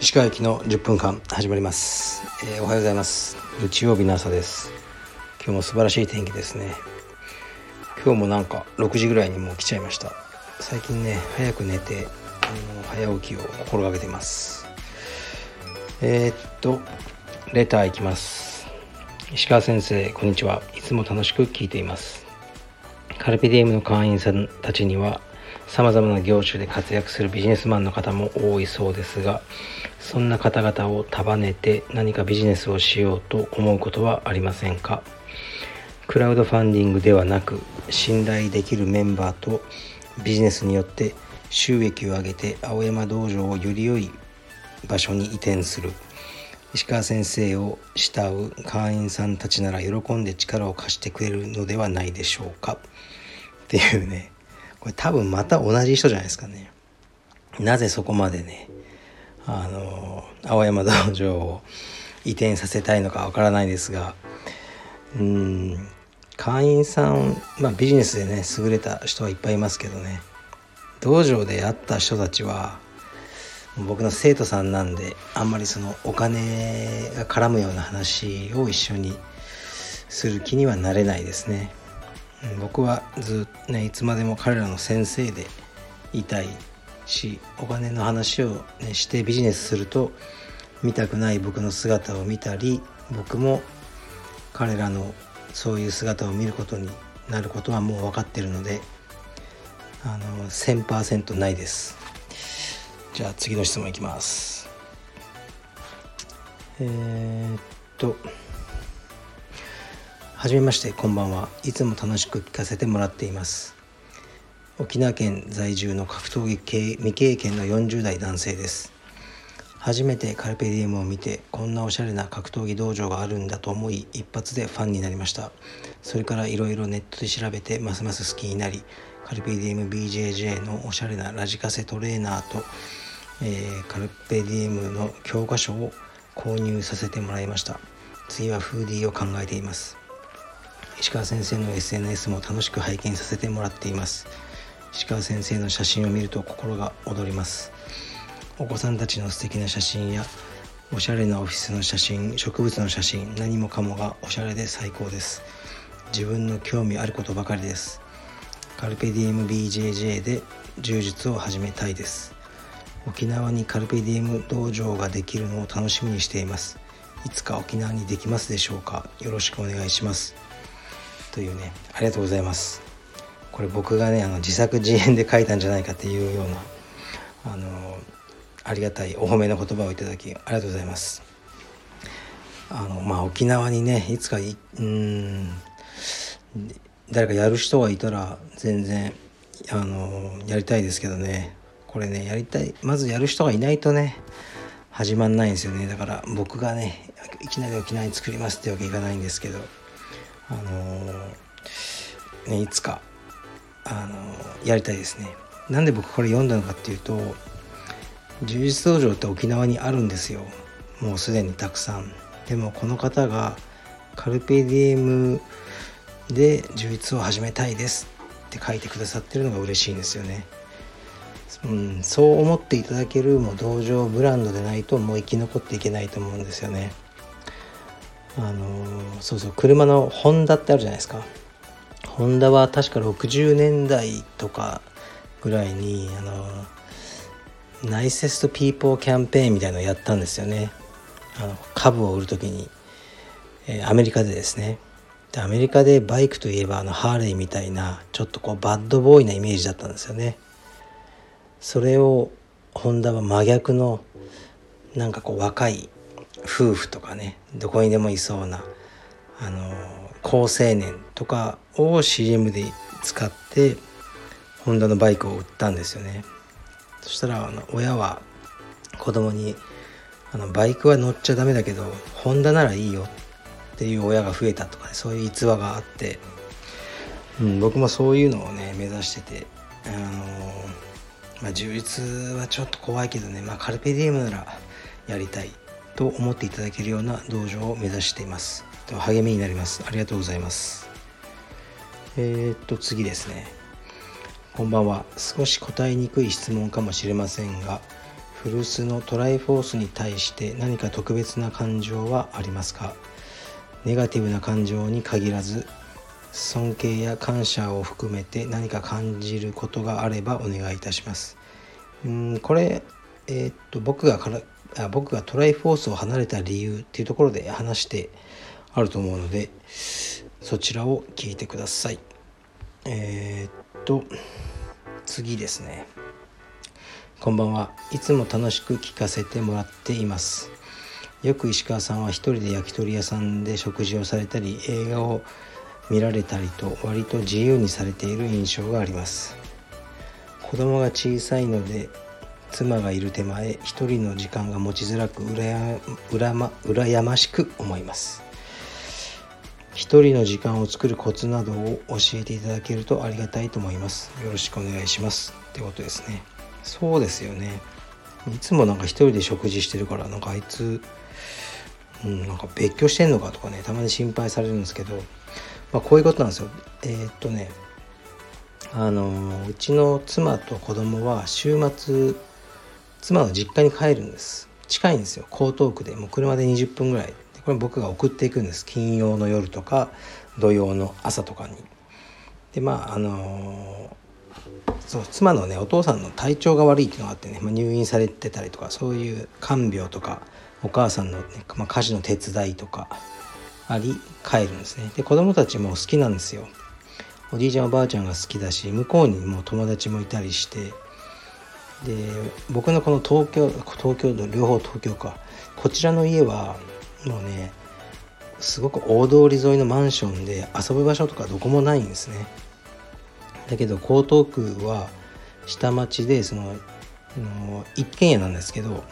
石川駅の10分間始まります、えー、おはようございます。日曜日の朝です。今日も素晴らしい天気ですね。今日もなんか6時ぐらいにもう来ちゃいました。最近ね早く寝てあの早起きを心がけてます。えー、っとレターいきます。石川先生こんにちは。いつも楽しく聞いています。カルピディウムの会員さんたちには様々な業種で活躍するビジネスマンの方も多いそうですがそんな方々を束ねて何かビジネスをしようと思うことはありませんか？クラウドファンディングではなく信頼できるメンバーとビジネスによって収益を上げて青山道場をより良い場所に移転する。石川先生を慕う会員さんたちなら喜んで力を貸してくれるのではないでしょうか。っていうね。これ多分また同じ人じゃないですかね。なぜそこまでねあの青山道場を移転させたいのかわからないですが。うん。会員さん、まあ、ビジネスでね優れた人はいっぱいいますけどね。道場で会った人たちは僕の生徒さんなんであんまりそのお金が絡むような話を一緒にする気にはなれないですね。僕はずっとねいつまでも彼らの先生でいたいしお金の話を、ね、してビジネスすると見たくない僕の姿を見たり僕も彼らのそういう姿を見ることになることはもう分かってるのであの1000%ないです。じゃあ次の質問いきます。えー、っとはじめましてこんばんは。いつも楽しく聞かせてもらっています。沖縄県在住の格闘技未経験の40代男性です。初めてカルペディウムを見てこんなおしゃれな格闘技道場があるんだと思い一発でファンになりました。それからいろいろネットで調べてますます好きになりカルペディウム BJJ のおしゃれなラジカセトレーナーと、えー、カルペディウムの教科書を購入させてもらいました。次はフーディーを考えています。石川先生の SNS も楽しく拝見させてもらっています。石川先生の写真を見ると心が躍ります。お子さんたちの素敵な写真やおしゃれなオフィスの写真植物の写真何もかもがおしゃれで最高です。自分の興味あることばかりです。カルペディエム BJJ で柔術を始めたいです。沖縄にカルペディエム道場ができるのを楽しみにしています。いつか沖縄にできますでしょうか。よろしくお願いします。というねありがとうございます。これ僕がねあの自作自演で書いたんじゃないかっていうようなあのありがたいお褒めの言葉をいただきありがとうございます。あのまあ沖縄にねいつかいうん誰かやる人がいたら全然あのやりたいですけどね。これねやりたいまずやる人がいないとね始まんないんですよね。だから僕がねいきなり沖縄に作りますってわけいかないんですけどあのねいつかあのやりたいですね。なんで僕これ読んだのかっていうと充実道場って沖縄にあるんですよ。もうすでにたくさん。でもこの方がカルペディエムで充実を始めたいですって書いてくださってるのが嬉しいんですよね。うん、そう思っていただけるもう道場ブランドでないともう生き残っていけないと思うんですよね。あのそうそう車のホンダってあるじゃないですか。ホンダは確か60年代とかぐらいにあのナイセストピーポーキャンペーンみたいなのをやったんですよね。あの株を売る時に、えー、アメリカでですね。でアメリカでバイクといえばあのハーレーみたいなちょっとこうバッドボーイなイメージだったんですよね。それをホンダは真逆のなんかこう若い夫婦とかねどこにでもいそうなあの高青年とかを CM で使ってホンダのバイクを売ったんですよね。そしたらあの親は子供にあのバイクは乗っちゃダメだけどホンダならいいよっていう親が増えたとか、ね、そういう逸話があって、うん、僕もそういうのをね目指しててあのまあ充実はちょっと怖いけどねまあカルペディウムならやりたいと思っていただけるような道場を目指しています。励みになります。ありがとうございます。えー、っと次ですね。こんばんは。少し答えにくい質問かもしれませんが古巣のトライフォースに対して何か特別な感情はありますか？ネガティブな感情に限らず尊敬や感謝を含めて何か感じることがあればお願いいたします。うんこれえー、っと僕がからあ僕がトライフォースを離れた理由っていうところで話してあると思うのでそちらを聞いてください。えー、っと次ですね。こんばんは。いつも楽しく聞かせてもらっています。よく石川さんは一人で焼き鳥屋さんで食事をされたり映画を見られたりと割と自由にされている印象があります。子供が小さいので妻がいる手前一人の時間が持ちづらく羨ま羨ましく思います。一人の時間を作るコツなどを教えていただけるとありがたいと思います。よろしくお願いします。ってことですね。そうですよね。いつもなんか一人で食事してるからなんかあいつ、うん、なんか別居してんのかとかねたまに心配されるんですけど、まあ、こういうことなんですよ。えー、っとねあのうちの妻と子供は週末妻の実家に帰るんです。近いんですよ。江東区でもう車で20分ぐらい。これ僕が送っていくんです。金曜の夜とか土曜の朝とかに。でまああのそう妻のねお父さんの体調が悪いっていうのがあってね、まあ、入院されてたりとかそういう看病とかお母さんの、ねまあ、家事の手伝いとかあり帰るんですね。で子供たちも好きなんですよ。おじいちゃんおばあちゃんが好きだし向こうにもう友達もいたりしてで僕のこの東京東京都両方東京か。こちらの家はもうねすごく大通り沿いのマンションで遊ぶ場所とかどこもないんですね。だけど江東区は下町でその一軒家なんですけど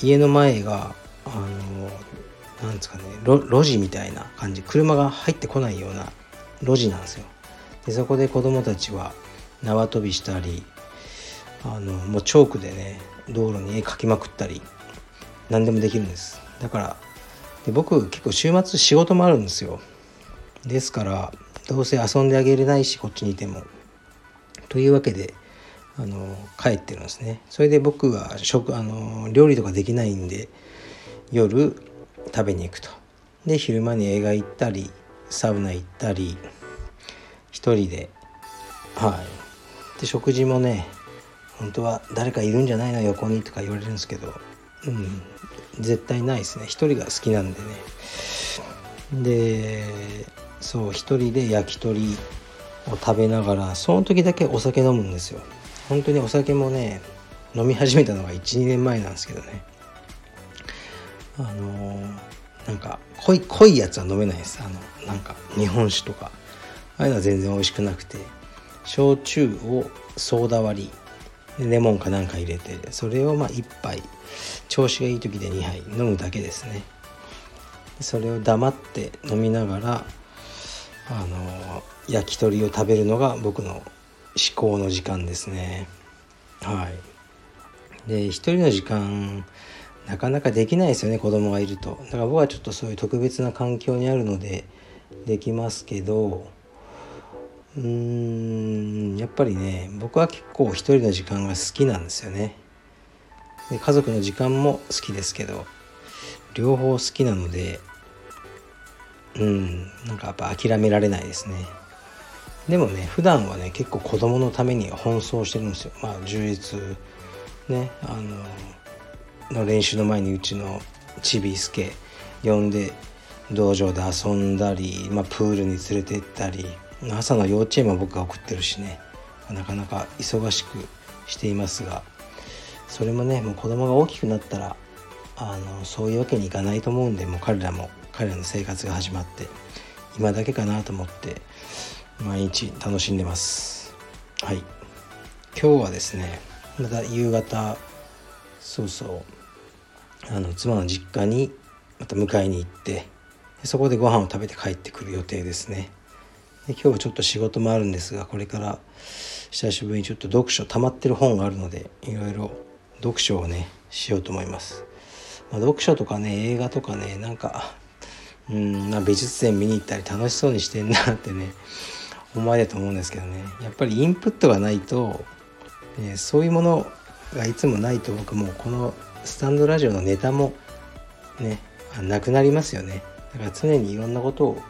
家の前があのなんですかね路地みたいな感じ。車が入ってこないような路地なんですよ。でそこで子供たちは縄跳びしたりあのもうチョークでね道路に絵描きまくったり何でもできるんです。だからで僕結構週末仕事もあるんですよ。ですからどうせ遊んであげれないしこっちにいても。というわけであの帰ってるんですね。それで僕は食あの料理とかできないんで夜食べに行くと。で昼間に映画行ったりサウナ行ったり一人で。はい。で食事もね本当は誰かいるんじゃないの？横にとか言われるんですけどうん絶対ないですね。一人が好きなんでね。でそう一人で焼き鳥を食べながらその時だけお酒飲むんですよ。本当にお酒もね飲み始めたのが12年前なんですけどね。あのー、なんか濃い濃いやつは飲めないです。あのなんか日本酒とか。ああいうのは全然美味しくなくて。焼酎をソーダ割り。レモンかなんか入れて。それをまあ1杯。調子がいい時で2杯。飲むだけですね。それを黙って飲みながらあの焼き鳥を食べるのが僕の至高の時間ですね。はい。で一人の時間なかなかできないですよね子供がいると。だから僕はちょっとそういう特別な環境にあるのでできますけどうーんやっぱりね僕は結構一人の時間が好きなんですよね。で家族の時間も好きですけど両方好きなのでうんなんかやっぱ諦められないですね。でもね普段はね結構子供のために奔走してるんですよ。まあ充実ねあのの練習の前にうちのちびすけ呼んで道場で遊んだり、まあ、プールに連れて行ったり朝の幼稚園も僕が送ってるしね。なかなか忙しくしていますがそれもねもう子供が大きくなったらあのそういうわけにいかないと思うんでもう彼らも彼らの生活が始まって今だけかなと思って毎日楽しんでます。はい。今日はですねまた夕方そうそうあの妻の実家にまた迎えに行ってそこでご飯を食べて帰ってくる予定ですね。で今日はちょっと仕事もあるんですがこれから久しぶりにちょっと読書溜まってる本があるのでいろいろ読書をねしようと思います、まあ、読書とかね映画とかねなんかうん、美術展見に行ったり楽しそうにしてんなってね思われると思うんですけどね。やっぱりインプットがないと、ね、そういうものがいつもないと僕もこのスタンドラジオのネタもねなくなりますよね。だから常にいろんなことを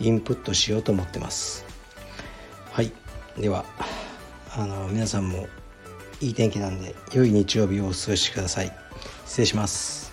インプットしようと思ってます。はい。ではあの皆さんもいい天気なんで良い日曜日をお過ごしください。失礼します。